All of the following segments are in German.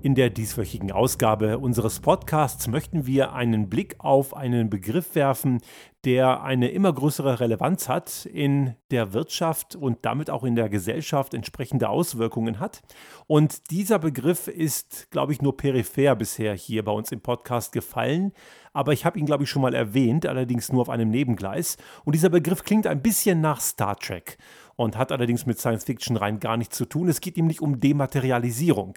In der dieswöchigen Ausgabe unseres Podcasts möchten wir einen Blick auf einen Begriff werfen, der eine immer größere Relevanz hat in der Wirtschaft und damit auch in der Gesellschaft entsprechende Auswirkungen hat. Und dieser Begriff ist, glaube ich, nur peripher bisher hier bei uns im Podcast gefallen. Aber ich habe ihn, glaube ich, schon mal erwähnt, allerdings nur auf einem Nebengleis. Und dieser Begriff klingt ein bisschen nach Star Trek und hat allerdings mit Science Fiction rein gar nichts zu tun. Es geht nämlich um Dematerialisierung.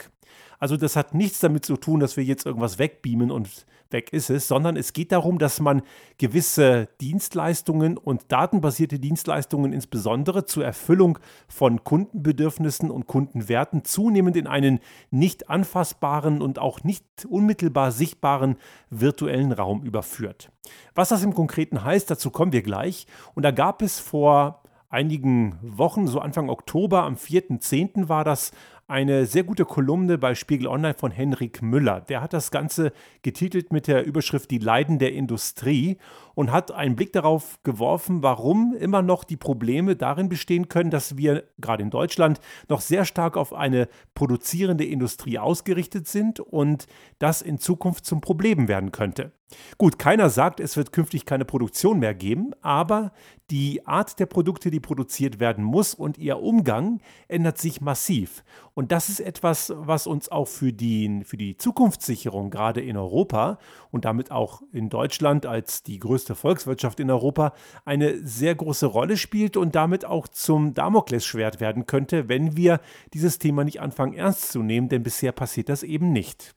Also das hat nichts damit zu tun, dass wir jetzt irgendwas wegbeamen und weg ist es, sondern es geht darum, dass man gewisse Dienstleistungen und datenbasierte Dienstleistungen insbesondere zur Erfüllung von Kundenbedürfnissen und Kundenwerten zunehmend in einen nicht anfassbaren und auch nicht unmittelbar sichtbaren virtuellen Raum überführt. Was das im Konkreten heißt, dazu kommen wir gleich. Und da gab es vor einigen Wochen, so Anfang Oktober, am 4.10. war das, eine sehr gute Kolumne bei Spiegel Online von Henrik Müller. Der hat das Ganze getitelt mit der Überschrift Die Leiden der Industrie und hat einen Blick darauf geworfen, warum immer noch die Probleme darin bestehen können, dass wir gerade in Deutschland noch sehr stark auf eine produzierende Industrie ausgerichtet sind und das in Zukunft zum Problem werden könnte. Gut, keiner sagt, es wird künftig keine Produktion mehr geben, aber die Art der Produkte, die produziert werden muss und ihr Umgang ändert sich massiv. Und das ist etwas, was uns auch für die, für die Zukunftssicherung gerade in Europa und damit auch in Deutschland als die größte Volkswirtschaft in Europa eine sehr große Rolle spielt und damit auch zum Damoklesschwert werden könnte, wenn wir dieses Thema nicht anfangen ernst zu nehmen, denn bisher passiert das eben nicht.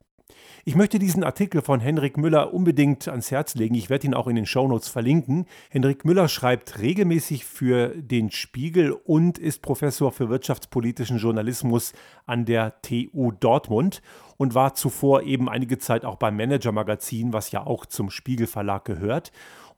Ich möchte diesen Artikel von Henrik Müller unbedingt ans Herz legen. Ich werde ihn auch in den Shownotes verlinken. Henrik Müller schreibt regelmäßig für den Spiegel und ist Professor für wirtschaftspolitischen Journalismus an der TU Dortmund und war zuvor eben einige Zeit auch beim Manager Magazin, was ja auch zum Spiegel Verlag gehört.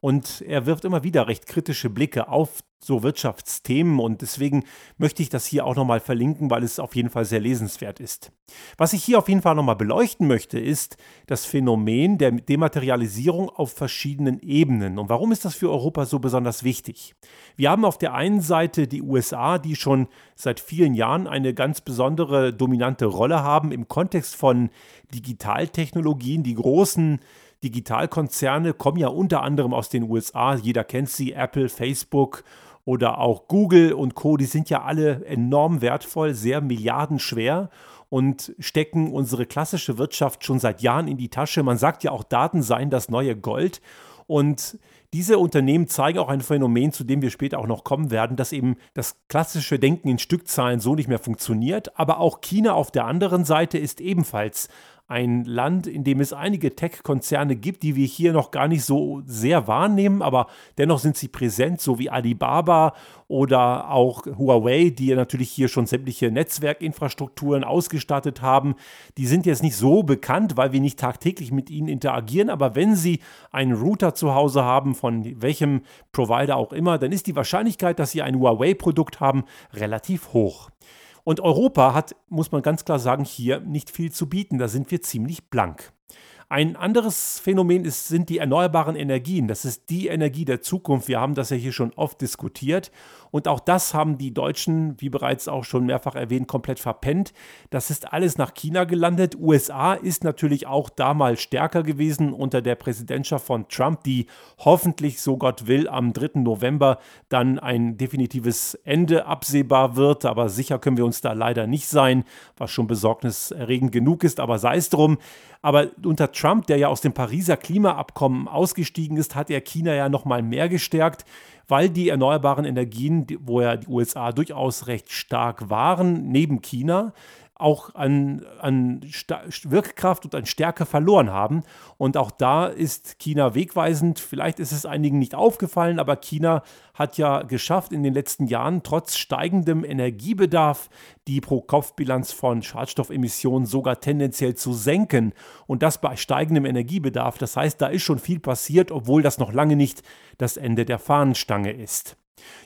Und er wirft immer wieder recht kritische Blicke auf so Wirtschaftsthemen und deswegen möchte ich das hier auch nochmal verlinken, weil es auf jeden Fall sehr lesenswert ist. Was ich hier auf jeden Fall nochmal beleuchten möchte, ist das Phänomen der Dematerialisierung auf verschiedenen Ebenen. Und warum ist das für Europa so besonders wichtig? Wir haben auf der einen Seite die USA, die schon seit vielen Jahren eine ganz besondere dominante Rolle haben im Kontext von Digitaltechnologien, die großen Digitalkonzerne kommen ja unter anderem aus den USA. Jeder kennt sie, Apple, Facebook oder auch Google und Co. Die sind ja alle enorm wertvoll, sehr milliardenschwer und stecken unsere klassische Wirtschaft schon seit Jahren in die Tasche. Man sagt ja auch, Daten seien das neue Gold. Und diese Unternehmen zeigen auch ein Phänomen, zu dem wir später auch noch kommen werden, dass eben das klassische Denken in Stückzahlen so nicht mehr funktioniert. Aber auch China auf der anderen Seite ist ebenfalls ein Land, in dem es einige Tech-Konzerne gibt, die wir hier noch gar nicht so sehr wahrnehmen, aber dennoch sind sie präsent, so wie Alibaba oder auch Huawei, die natürlich hier schon sämtliche Netzwerkinfrastrukturen ausgestattet haben. Die sind jetzt nicht so bekannt, weil wir nicht tagtäglich mit ihnen interagieren, aber wenn sie einen Router zu Hause haben, von welchem Provider auch immer, dann ist die Wahrscheinlichkeit, dass sie ein Huawei-Produkt haben, relativ hoch. Und Europa hat, muss man ganz klar sagen, hier nicht viel zu bieten. Da sind wir ziemlich blank. Ein anderes Phänomen ist, sind die erneuerbaren Energien. Das ist die Energie der Zukunft. Wir haben das ja hier schon oft diskutiert. Und auch das haben die Deutschen, wie bereits auch schon mehrfach erwähnt, komplett verpennt. Das ist alles nach China gelandet. USA ist natürlich auch damals stärker gewesen unter der Präsidentschaft von Trump, die hoffentlich, so Gott will, am 3. November dann ein definitives Ende absehbar wird. Aber sicher können wir uns da leider nicht sein, was schon besorgniserregend genug ist. Aber sei es drum. Aber unter Trump, der ja aus dem Pariser Klimaabkommen ausgestiegen ist, hat er China ja noch mal mehr gestärkt, weil die erneuerbaren Energien, wo ja die USA durchaus recht stark waren, neben China, auch an, an Wirkkraft und an Stärke verloren haben. Und auch da ist China wegweisend. Vielleicht ist es einigen nicht aufgefallen, aber China hat ja geschafft, in den letzten Jahren trotz steigendem Energiebedarf die Pro-Kopf-Bilanz von Schadstoffemissionen sogar tendenziell zu senken. Und das bei steigendem Energiebedarf. Das heißt, da ist schon viel passiert, obwohl das noch lange nicht das Ende der Fahnenstange ist.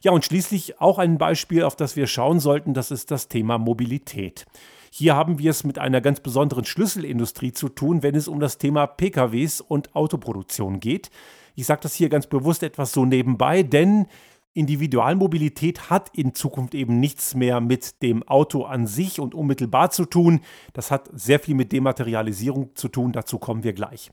Ja, und schließlich auch ein Beispiel, auf das wir schauen sollten, das ist das Thema Mobilität. Hier haben wir es mit einer ganz besonderen Schlüsselindustrie zu tun, wenn es um das Thema PKWs und Autoproduktion geht. Ich sage das hier ganz bewusst etwas so nebenbei, denn Individualmobilität hat in Zukunft eben nichts mehr mit dem Auto an sich und unmittelbar zu tun. Das hat sehr viel mit Dematerialisierung zu tun. Dazu kommen wir gleich.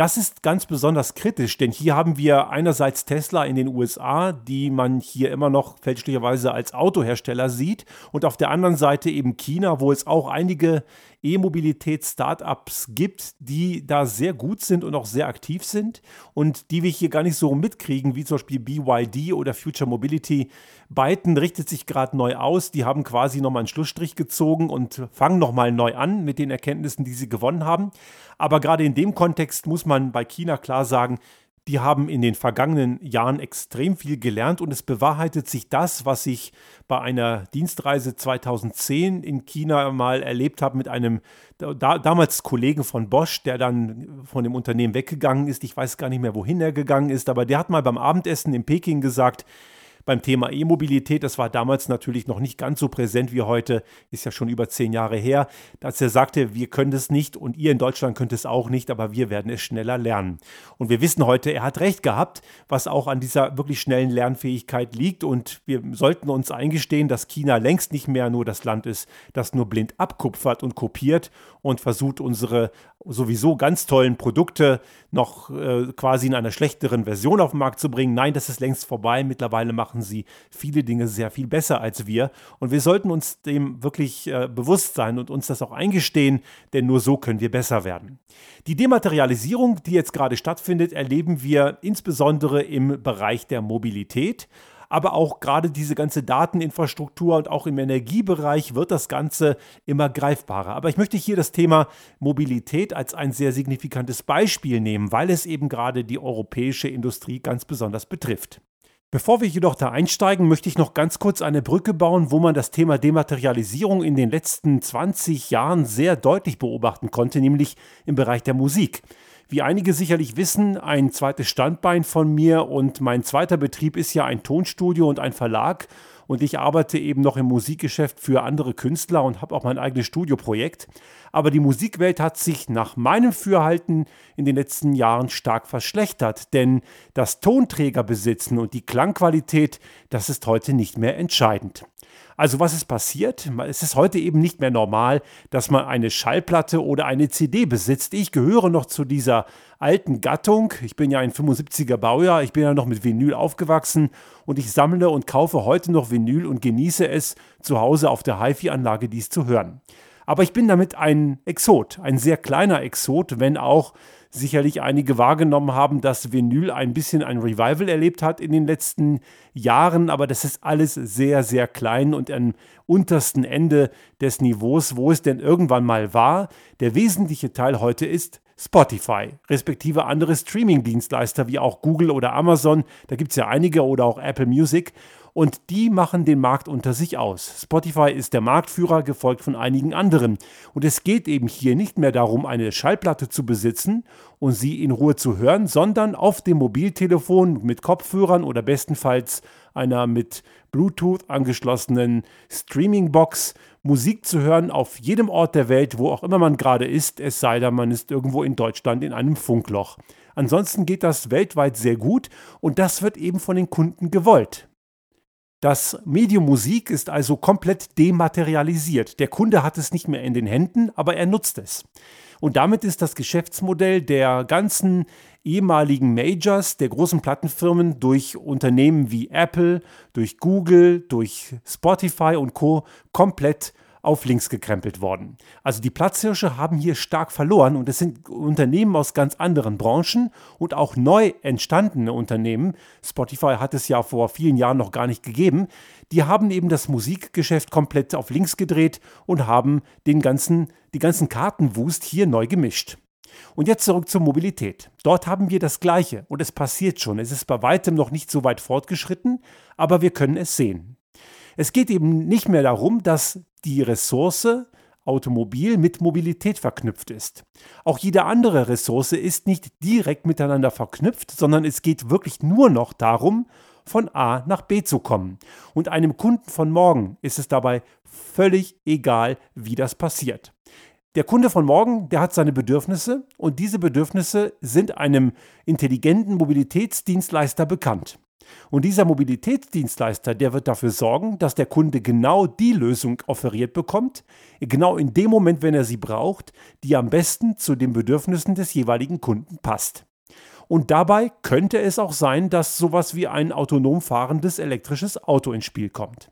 Das ist ganz besonders kritisch, denn hier haben wir einerseits Tesla in den USA, die man hier immer noch fälschlicherweise als Autohersteller sieht, und auf der anderen Seite eben China, wo es auch einige E-Mobilität-Startups gibt, die da sehr gut sind und auch sehr aktiv sind und die wir hier gar nicht so mitkriegen, wie zum Beispiel BYD oder Future Mobility. Byton richtet sich gerade neu aus. Die haben quasi nochmal einen Schlussstrich gezogen und fangen nochmal neu an mit den Erkenntnissen, die sie gewonnen haben. Aber gerade in dem Kontext muss man bei China klar sagen, die haben in den vergangenen Jahren extrem viel gelernt und es bewahrheitet sich das, was ich bei einer Dienstreise 2010 in China mal erlebt habe mit einem da, damals Kollegen von Bosch, der dann von dem Unternehmen weggegangen ist. Ich weiß gar nicht mehr, wohin er gegangen ist, aber der hat mal beim Abendessen in Peking gesagt, beim Thema E-Mobilität. Das war damals natürlich noch nicht ganz so präsent wie heute, ist ja schon über zehn Jahre her, dass er sagte, wir können es nicht und ihr in Deutschland könnt es auch nicht, aber wir werden es schneller lernen. Und wir wissen heute, er hat recht gehabt, was auch an dieser wirklich schnellen Lernfähigkeit liegt. Und wir sollten uns eingestehen, dass China längst nicht mehr nur das Land ist, das nur blind abkupfert und kopiert und versucht, unsere sowieso ganz tollen Produkte noch äh, quasi in einer schlechteren Version auf den Markt zu bringen. Nein, das ist längst vorbei. Mittlerweile machen sie viele Dinge sehr viel besser als wir. Und wir sollten uns dem wirklich äh, bewusst sein und uns das auch eingestehen, denn nur so können wir besser werden. Die Dematerialisierung, die jetzt gerade stattfindet, erleben wir insbesondere im Bereich der Mobilität aber auch gerade diese ganze Dateninfrastruktur und auch im Energiebereich wird das Ganze immer greifbarer. Aber ich möchte hier das Thema Mobilität als ein sehr signifikantes Beispiel nehmen, weil es eben gerade die europäische Industrie ganz besonders betrifft. Bevor wir jedoch da einsteigen, möchte ich noch ganz kurz eine Brücke bauen, wo man das Thema Dematerialisierung in den letzten 20 Jahren sehr deutlich beobachten konnte, nämlich im Bereich der Musik. Wie einige sicherlich wissen, ein zweites Standbein von mir und mein zweiter Betrieb ist ja ein Tonstudio und ein Verlag und ich arbeite eben noch im Musikgeschäft für andere Künstler und habe auch mein eigenes Studioprojekt. Aber die Musikwelt hat sich nach meinem Fürhalten in den letzten Jahren stark verschlechtert, denn das Tonträgerbesitzen und die Klangqualität, das ist heute nicht mehr entscheidend. Also was ist passiert? Es ist heute eben nicht mehr normal, dass man eine Schallplatte oder eine CD besitzt. Ich gehöre noch zu dieser alten Gattung. Ich bin ja ein 75er Baujahr, ich bin ja noch mit Vinyl aufgewachsen und ich sammle und kaufe heute noch Vinyl und genieße es, zu Hause auf der HiFi-Anlage dies zu hören. Aber ich bin damit ein Exot, ein sehr kleiner Exot, wenn auch sicherlich einige wahrgenommen haben, dass Vinyl ein bisschen ein Revival erlebt hat in den letzten Jahren, aber das ist alles sehr, sehr klein und am untersten Ende des Niveaus, wo es denn irgendwann mal war. Der wesentliche Teil heute ist Spotify, respektive andere Streaming-Dienstleister wie auch Google oder Amazon, da gibt es ja einige oder auch Apple Music und die machen den Markt unter sich aus. Spotify ist der Marktführer, gefolgt von einigen anderen. Und es geht eben hier nicht mehr darum, eine Schallplatte zu besitzen und sie in Ruhe zu hören, sondern auf dem Mobiltelefon mit Kopfhörern oder bestenfalls einer mit Bluetooth angeschlossenen Streamingbox Musik zu hören auf jedem Ort der Welt, wo auch immer man gerade ist, es sei denn, man ist irgendwo in Deutschland in einem Funkloch. Ansonsten geht das weltweit sehr gut und das wird eben von den Kunden gewollt. Das Medium Musik ist also komplett dematerialisiert. Der Kunde hat es nicht mehr in den Händen, aber er nutzt es. Und damit ist das Geschäftsmodell der ganzen ehemaligen Majors, der großen Plattenfirmen durch Unternehmen wie Apple, durch Google, durch Spotify und Co komplett auf links gekrempelt worden. Also die Platzhirsche haben hier stark verloren und es sind Unternehmen aus ganz anderen Branchen und auch neu entstandene Unternehmen. Spotify hat es ja vor vielen Jahren noch gar nicht gegeben. Die haben eben das Musikgeschäft komplett auf links gedreht und haben den ganzen, die ganzen Kartenwust hier neu gemischt. Und jetzt zurück zur Mobilität. Dort haben wir das Gleiche und es passiert schon. Es ist bei weitem noch nicht so weit fortgeschritten, aber wir können es sehen. Es geht eben nicht mehr darum, dass die Ressource Automobil mit Mobilität verknüpft ist. Auch jede andere Ressource ist nicht direkt miteinander verknüpft, sondern es geht wirklich nur noch darum, von A nach B zu kommen. Und einem Kunden von morgen ist es dabei völlig egal, wie das passiert. Der Kunde von morgen, der hat seine Bedürfnisse und diese Bedürfnisse sind einem intelligenten Mobilitätsdienstleister bekannt. Und dieser Mobilitätsdienstleister, der wird dafür sorgen, dass der Kunde genau die Lösung offeriert bekommt, genau in dem Moment, wenn er sie braucht, die am besten zu den Bedürfnissen des jeweiligen Kunden passt. Und dabei könnte es auch sein, dass sowas wie ein autonom fahrendes elektrisches Auto ins Spiel kommt.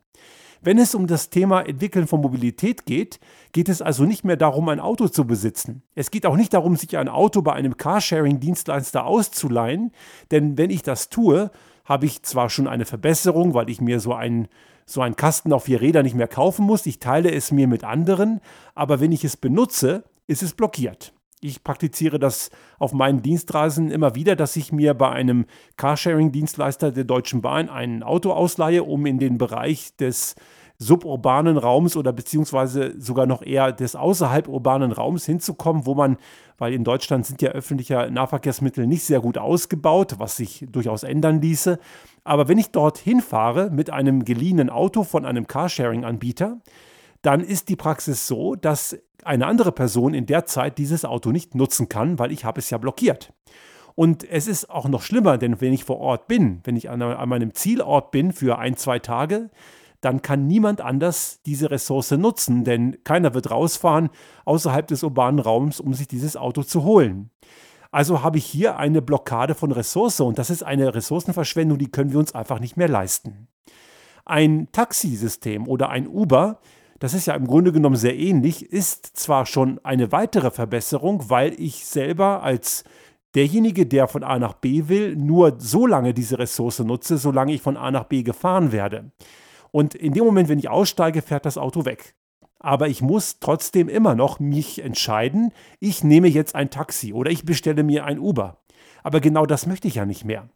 Wenn es um das Thema Entwickeln von Mobilität geht, geht es also nicht mehr darum, ein Auto zu besitzen. Es geht auch nicht darum, sich ein Auto bei einem Carsharing-Dienstleister auszuleihen, denn wenn ich das tue, habe ich zwar schon eine Verbesserung, weil ich mir so einen so einen Kasten auf vier Räder nicht mehr kaufen muss. Ich teile es mir mit anderen, aber wenn ich es benutze, ist es blockiert. Ich praktiziere das auf meinen Dienstreisen immer wieder, dass ich mir bei einem Carsharing-Dienstleister der Deutschen Bahn ein Auto ausleihe, um in den Bereich des suburbanen Raums oder beziehungsweise sogar noch eher des außerhalb urbanen Raums hinzukommen, wo man, weil in Deutschland sind ja öffentliche Nahverkehrsmittel nicht sehr gut ausgebaut, was sich durchaus ändern ließe. Aber wenn ich dort hinfahre mit einem geliehenen Auto von einem Carsharing-Anbieter, dann ist die Praxis so, dass eine andere Person in der Zeit dieses Auto nicht nutzen kann, weil ich habe es ja blockiert. Und es ist auch noch schlimmer, denn wenn ich vor Ort bin, wenn ich an, an meinem Zielort bin für ein, zwei Tage, dann kann niemand anders diese Ressource nutzen, denn keiner wird rausfahren außerhalb des urbanen Raums, um sich dieses Auto zu holen. Also habe ich hier eine Blockade von Ressource und das ist eine Ressourcenverschwendung, die können wir uns einfach nicht mehr leisten. Ein Taxisystem oder ein Uber das ist ja im Grunde genommen sehr ähnlich, ist zwar schon eine weitere Verbesserung, weil ich selber als derjenige, der von A nach B will, nur so lange diese Ressource nutze, solange ich von A nach B gefahren werde. Und in dem Moment, wenn ich aussteige, fährt das Auto weg. Aber ich muss trotzdem immer noch mich entscheiden, ich nehme jetzt ein Taxi oder ich bestelle mir ein Uber. Aber genau das möchte ich ja nicht mehr.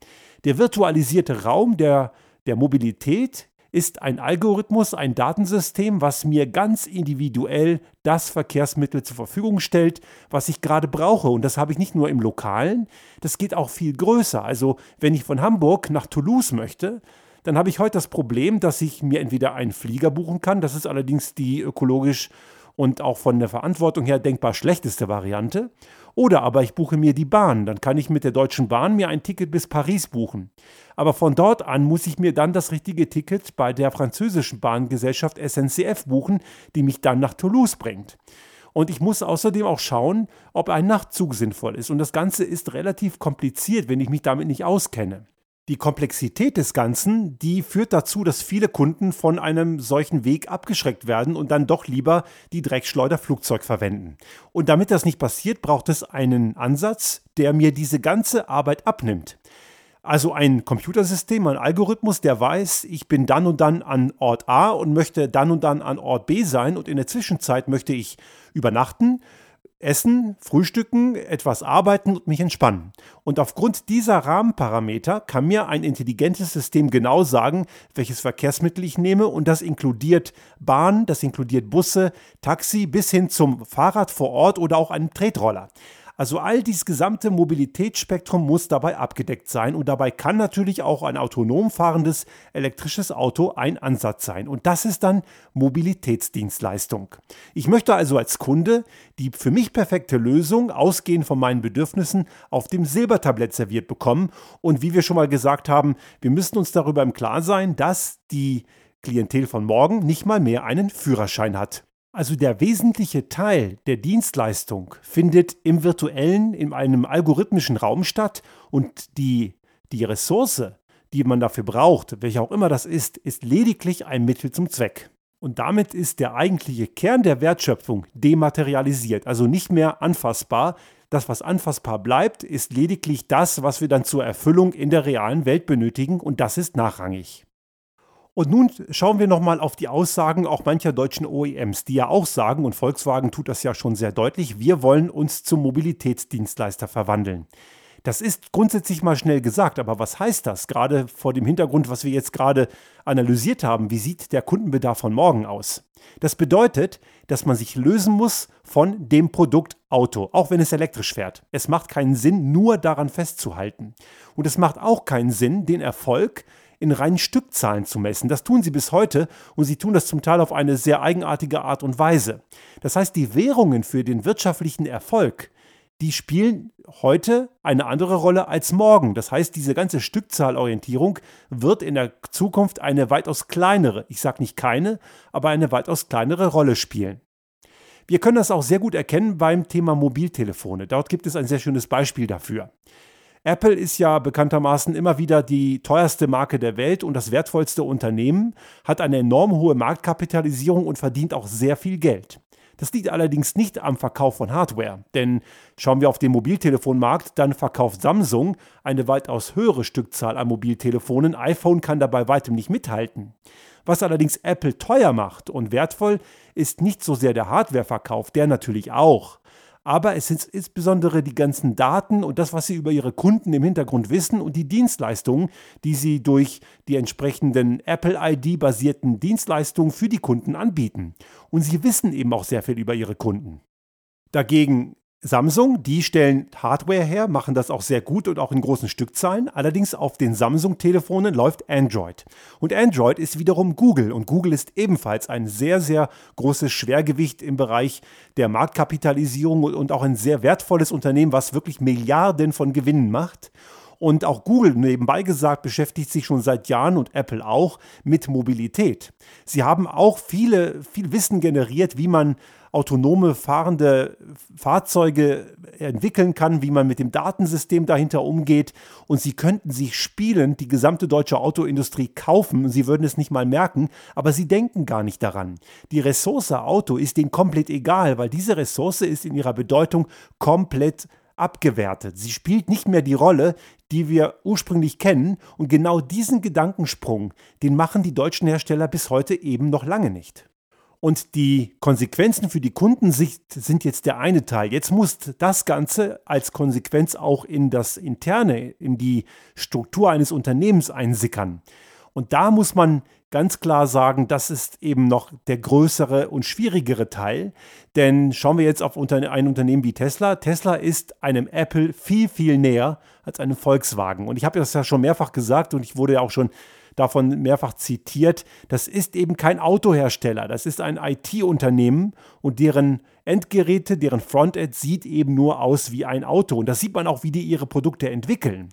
Der virtualisierte Raum der, der Mobilität ist ein Algorithmus, ein Datensystem, was mir ganz individuell das Verkehrsmittel zur Verfügung stellt, was ich gerade brauche. Und das habe ich nicht nur im Lokalen, das geht auch viel größer. Also wenn ich von Hamburg nach Toulouse möchte, dann habe ich heute das Problem, dass ich mir entweder einen Flieger buchen kann, das ist allerdings die ökologisch und auch von der Verantwortung her denkbar schlechteste Variante. Oder aber ich buche mir die Bahn, dann kann ich mit der Deutschen Bahn mir ein Ticket bis Paris buchen. Aber von dort an muss ich mir dann das richtige Ticket bei der französischen Bahngesellschaft SNCF buchen, die mich dann nach Toulouse bringt. Und ich muss außerdem auch schauen, ob ein Nachtzug sinnvoll ist. Und das Ganze ist relativ kompliziert, wenn ich mich damit nicht auskenne. Die Komplexität des Ganzen, die führt dazu, dass viele Kunden von einem solchen Weg abgeschreckt werden und dann doch lieber die Dreckschleuderflugzeug verwenden. Und damit das nicht passiert, braucht es einen Ansatz, der mir diese ganze Arbeit abnimmt. Also ein Computersystem, ein Algorithmus, der weiß, ich bin dann und dann an Ort A und möchte dann und dann an Ort B sein und in der Zwischenzeit möchte ich übernachten, essen, frühstücken, etwas arbeiten und mich entspannen. Und aufgrund dieser Rahmenparameter kann mir ein intelligentes System genau sagen, welches Verkehrsmittel ich nehme und das inkludiert Bahn, das inkludiert Busse, Taxi bis hin zum Fahrrad vor Ort oder auch einen Tretroller. Also all dieses gesamte Mobilitätsspektrum muss dabei abgedeckt sein und dabei kann natürlich auch ein autonom fahrendes elektrisches Auto ein Ansatz sein. Und das ist dann Mobilitätsdienstleistung. Ich möchte also als Kunde die für mich perfekte Lösung, ausgehend von meinen Bedürfnissen, auf dem Silbertablett serviert bekommen. Und wie wir schon mal gesagt haben, wir müssen uns darüber im Klaren sein, dass die Klientel von morgen nicht mal mehr einen Führerschein hat. Also der wesentliche Teil der Dienstleistung findet im virtuellen, in einem algorithmischen Raum statt und die, die Ressource, die man dafür braucht, welche auch immer das ist, ist lediglich ein Mittel zum Zweck. Und damit ist der eigentliche Kern der Wertschöpfung dematerialisiert, also nicht mehr anfassbar. Das, was anfassbar bleibt, ist lediglich das, was wir dann zur Erfüllung in der realen Welt benötigen und das ist nachrangig. Und nun schauen wir nochmal auf die Aussagen auch mancher deutschen OEMs, die ja auch sagen, und Volkswagen tut das ja schon sehr deutlich, wir wollen uns zum Mobilitätsdienstleister verwandeln. Das ist grundsätzlich mal schnell gesagt, aber was heißt das? Gerade vor dem Hintergrund, was wir jetzt gerade analysiert haben, wie sieht der Kundenbedarf von morgen aus? Das bedeutet, dass man sich lösen muss von dem Produkt Auto, auch wenn es elektrisch fährt. Es macht keinen Sinn, nur daran festzuhalten. Und es macht auch keinen Sinn, den Erfolg in reinen Stückzahlen zu messen. Das tun sie bis heute und sie tun das zum Teil auf eine sehr eigenartige Art und Weise. Das heißt, die Währungen für den wirtschaftlichen Erfolg, die spielen heute eine andere Rolle als morgen. Das heißt, diese ganze Stückzahlorientierung wird in der Zukunft eine weitaus kleinere, ich sage nicht keine, aber eine weitaus kleinere Rolle spielen. Wir können das auch sehr gut erkennen beim Thema Mobiltelefone. Dort gibt es ein sehr schönes Beispiel dafür. Apple ist ja bekanntermaßen immer wieder die teuerste Marke der Welt und das wertvollste Unternehmen, hat eine enorm hohe Marktkapitalisierung und verdient auch sehr viel Geld. Das liegt allerdings nicht am Verkauf von Hardware, denn schauen wir auf den Mobiltelefonmarkt, dann verkauft Samsung eine weitaus höhere Stückzahl an Mobiltelefonen, iPhone kann dabei weitem nicht mithalten. Was allerdings Apple teuer macht und wertvoll, ist nicht so sehr der Hardwareverkauf, der natürlich auch aber es sind insbesondere die ganzen Daten und das, was sie über ihre Kunden im Hintergrund wissen und die Dienstleistungen, die sie durch die entsprechenden Apple-ID-basierten Dienstleistungen für die Kunden anbieten. Und sie wissen eben auch sehr viel über ihre Kunden. Dagegen Samsung, die stellen Hardware her, machen das auch sehr gut und auch in großen Stückzahlen. Allerdings auf den Samsung-Telefonen läuft Android. Und Android ist wiederum Google. Und Google ist ebenfalls ein sehr, sehr großes Schwergewicht im Bereich der Marktkapitalisierung und auch ein sehr wertvolles Unternehmen, was wirklich Milliarden von Gewinnen macht. Und auch Google nebenbei gesagt beschäftigt sich schon seit Jahren und Apple auch mit Mobilität. Sie haben auch viele, viel Wissen generiert, wie man autonome fahrende Fahrzeuge entwickeln kann, wie man mit dem Datensystem dahinter umgeht. Und sie könnten sich spielend die gesamte deutsche Autoindustrie kaufen sie würden es nicht mal merken, aber sie denken gar nicht daran. Die Ressource Auto ist denen komplett egal, weil diese Ressource ist in ihrer Bedeutung komplett abgewertet. Sie spielt nicht mehr die Rolle, die wir ursprünglich kennen. Und genau diesen Gedankensprung, den machen die deutschen Hersteller bis heute eben noch lange nicht. Und die Konsequenzen für die Kundensicht sind jetzt der eine Teil. Jetzt muss das Ganze als Konsequenz auch in das Interne, in die Struktur eines Unternehmens einsickern. Und da muss man ganz klar sagen, das ist eben noch der größere und schwierigere Teil. Denn schauen wir jetzt auf ein Unternehmen wie Tesla. Tesla ist einem Apple viel, viel näher als einem Volkswagen. Und ich habe das ja schon mehrfach gesagt und ich wurde ja auch schon davon mehrfach zitiert, das ist eben kein Autohersteller, das ist ein IT-Unternehmen und deren Endgeräte, deren Frontend sieht eben nur aus wie ein Auto. Und das sieht man auch, wie die ihre Produkte entwickeln.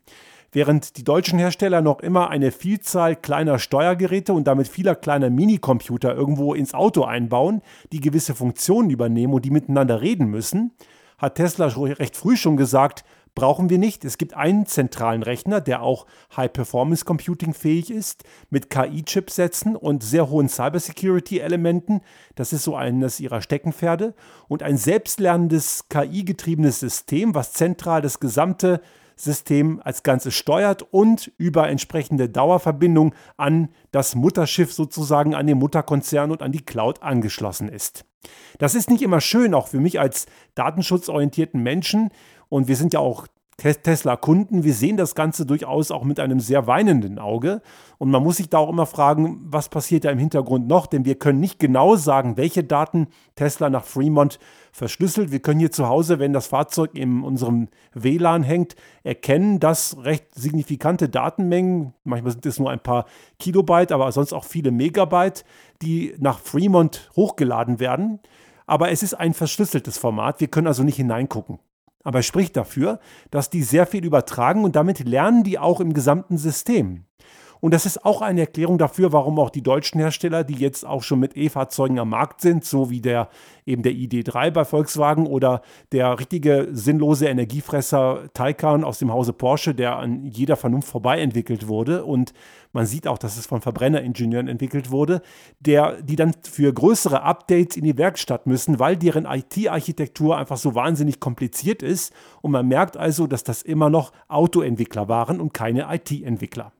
Während die deutschen Hersteller noch immer eine Vielzahl kleiner Steuergeräte und damit vieler kleiner Minicomputer irgendwo ins Auto einbauen, die gewisse Funktionen übernehmen und die miteinander reden müssen, hat Tesla recht früh schon gesagt, brauchen wir nicht. Es gibt einen zentralen Rechner, der auch High-Performance Computing fähig ist, mit KI-Chipsätzen und sehr hohen Cybersecurity-Elementen. Das ist so eines ihrer Steckenpferde. Und ein selbstlernendes KI-getriebenes System, was zentral das gesamte System als Ganzes steuert und über entsprechende Dauerverbindung an das Mutterschiff sozusagen, an den Mutterkonzern und an die Cloud angeschlossen ist. Das ist nicht immer schön, auch für mich als datenschutzorientierten Menschen. Und wir sind ja auch Tesla-Kunden. Wir sehen das Ganze durchaus auch mit einem sehr weinenden Auge. Und man muss sich da auch immer fragen, was passiert da im Hintergrund noch? Denn wir können nicht genau sagen, welche Daten Tesla nach Fremont verschlüsselt. Wir können hier zu Hause, wenn das Fahrzeug in unserem WLAN hängt, erkennen, dass recht signifikante Datenmengen, manchmal sind es nur ein paar Kilobyte, aber sonst auch viele Megabyte, die nach Fremont hochgeladen werden. Aber es ist ein verschlüsseltes Format. Wir können also nicht hineingucken. Aber es spricht dafür, dass die sehr viel übertragen und damit lernen die auch im gesamten System. Und das ist auch eine Erklärung dafür, warum auch die deutschen Hersteller, die jetzt auch schon mit E-Fahrzeugen am Markt sind, so wie der eben der ID3 bei Volkswagen oder der richtige sinnlose Energiefresser Taycan aus dem Hause Porsche, der an jeder Vernunft vorbei entwickelt wurde und man sieht auch, dass es von Verbrenneringenieuren entwickelt wurde, der, die dann für größere Updates in die Werkstatt müssen, weil deren IT-Architektur einfach so wahnsinnig kompliziert ist. Und man merkt also, dass das immer noch Autoentwickler waren und keine IT-Entwickler.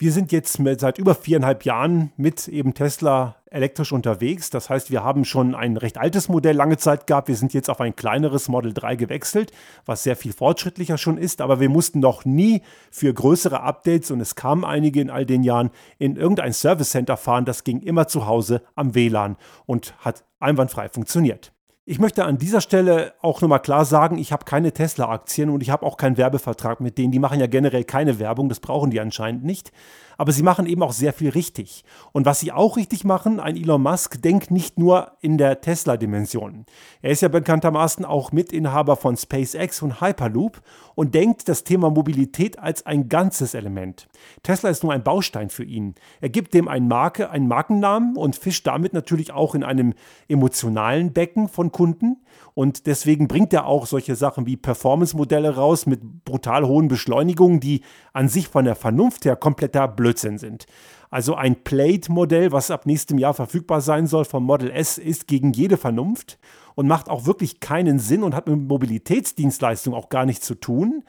Wir sind jetzt seit über viereinhalb Jahren mit eben Tesla elektrisch unterwegs. Das heißt, wir haben schon ein recht altes Modell lange Zeit gehabt. Wir sind jetzt auf ein kleineres Model 3 gewechselt, was sehr viel fortschrittlicher schon ist. Aber wir mussten noch nie für größere Updates, und es kamen einige in all den Jahren, in irgendein Service Center fahren. Das ging immer zu Hause am WLAN und hat einwandfrei funktioniert. Ich möchte an dieser Stelle auch nochmal klar sagen, ich habe keine Tesla-Aktien und ich habe auch keinen Werbevertrag mit denen. Die machen ja generell keine Werbung, das brauchen die anscheinend nicht. Aber sie machen eben auch sehr viel richtig. Und was sie auch richtig machen, ein Elon Musk denkt nicht nur in der Tesla-Dimension. Er ist ja bekanntermaßen auch Mitinhaber von SpaceX und Hyperloop und denkt das Thema Mobilität als ein ganzes Element. Tesla ist nur ein Baustein für ihn. Er gibt dem eine Marke, einen Markennamen und fischt damit natürlich auch in einem emotionalen Becken von Kunden. Und deswegen bringt er auch solche Sachen wie Performance-Modelle raus mit brutal hohen Beschleunigungen, die an sich von der Vernunft her kompletter Blödsinn sind. Also ein Plate-Modell, was ab nächstem Jahr verfügbar sein soll vom Model S, ist gegen jede Vernunft und macht auch wirklich keinen Sinn und hat mit Mobilitätsdienstleistungen auch gar nichts zu tun.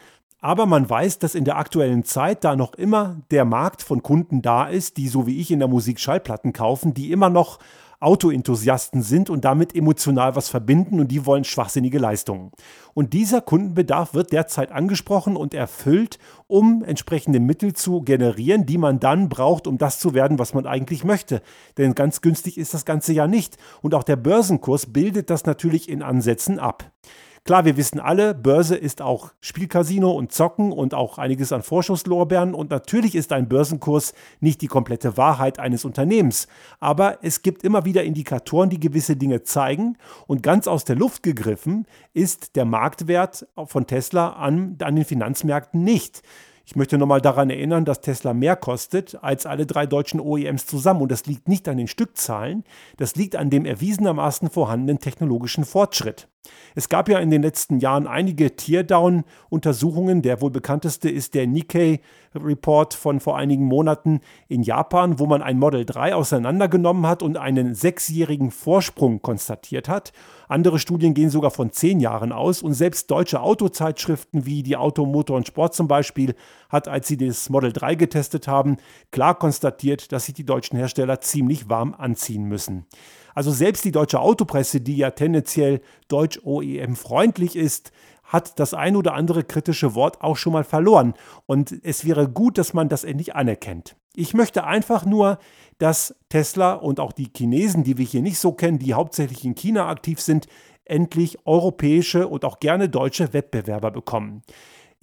Aber man weiß, dass in der aktuellen Zeit da noch immer der Markt von Kunden da ist, die so wie ich in der Musik Schallplatten kaufen, die immer noch Autoenthusiasten sind und damit emotional was verbinden und die wollen schwachsinnige Leistungen. Und dieser Kundenbedarf wird derzeit angesprochen und erfüllt, um entsprechende Mittel zu generieren, die man dann braucht, um das zu werden, was man eigentlich möchte. Denn ganz günstig ist das Ganze ja nicht. Und auch der Börsenkurs bildet das natürlich in Ansätzen ab. Klar, wir wissen alle, Börse ist auch Spielcasino und Zocken und auch einiges an Vorschusslorbeeren und natürlich ist ein Börsenkurs nicht die komplette Wahrheit eines Unternehmens, aber es gibt immer wieder Indikatoren, die gewisse Dinge zeigen und ganz aus der Luft gegriffen ist der Marktwert von Tesla an, an den Finanzmärkten nicht. Ich möchte nochmal daran erinnern, dass Tesla mehr kostet als alle drei deutschen OEMs zusammen. Und das liegt nicht an den Stückzahlen, das liegt an dem erwiesenermaßen vorhandenen technologischen Fortschritt. Es gab ja in den letzten Jahren einige Teardown-Untersuchungen. Der wohl bekannteste ist der Nikkei-Report von vor einigen Monaten in Japan, wo man ein Model 3 auseinandergenommen hat und einen sechsjährigen Vorsprung konstatiert hat. Andere Studien gehen sogar von zehn Jahren aus und selbst deutsche Autozeitschriften wie die Auto, Motor und Sport zum Beispiel hat, als sie das Model 3 getestet haben, klar konstatiert, dass sich die deutschen Hersteller ziemlich warm anziehen müssen. Also selbst die deutsche Autopresse, die ja tendenziell deutsch OEM freundlich ist, hat das ein oder andere kritische Wort auch schon mal verloren. Und es wäre gut, dass man das endlich anerkennt. Ich möchte einfach nur, dass Tesla und auch die Chinesen, die wir hier nicht so kennen, die hauptsächlich in China aktiv sind, endlich europäische und auch gerne deutsche Wettbewerber bekommen.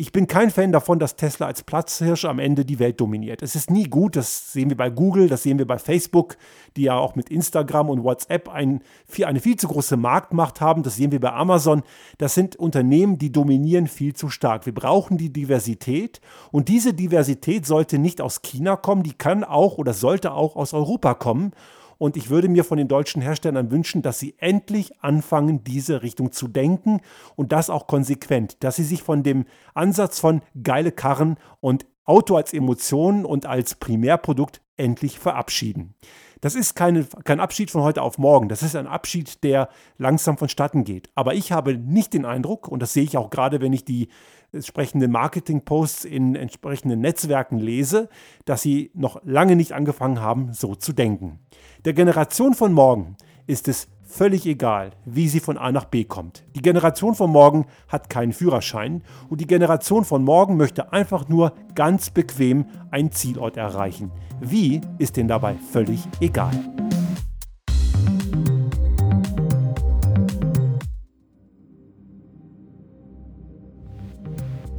Ich bin kein Fan davon, dass Tesla als Platzhirsch am Ende die Welt dominiert. Es ist nie gut, das sehen wir bei Google, das sehen wir bei Facebook, die ja auch mit Instagram und WhatsApp ein, eine viel zu große Marktmacht haben, das sehen wir bei Amazon. Das sind Unternehmen, die dominieren viel zu stark. Wir brauchen die Diversität und diese Diversität sollte nicht aus China kommen, die kann auch oder sollte auch aus Europa kommen. Und ich würde mir von den deutschen Herstellern wünschen, dass sie endlich anfangen, diese Richtung zu denken und das auch konsequent, dass sie sich von dem Ansatz von geile Karren und Auto als Emotion und als Primärprodukt endlich verabschieden. Das ist keine, kein Abschied von heute auf morgen. Das ist ein Abschied, der langsam vonstatten geht. Aber ich habe nicht den Eindruck, und das sehe ich auch gerade, wenn ich die entsprechenden Marketing-Posts in entsprechenden Netzwerken lese, dass sie noch lange nicht angefangen haben, so zu denken. Der Generation von morgen ist es völlig egal, wie sie von A nach B kommt. Die Generation von morgen hat keinen Führerschein und die Generation von morgen möchte einfach nur ganz bequem einen Zielort erreichen. Wie ist denn dabei völlig egal.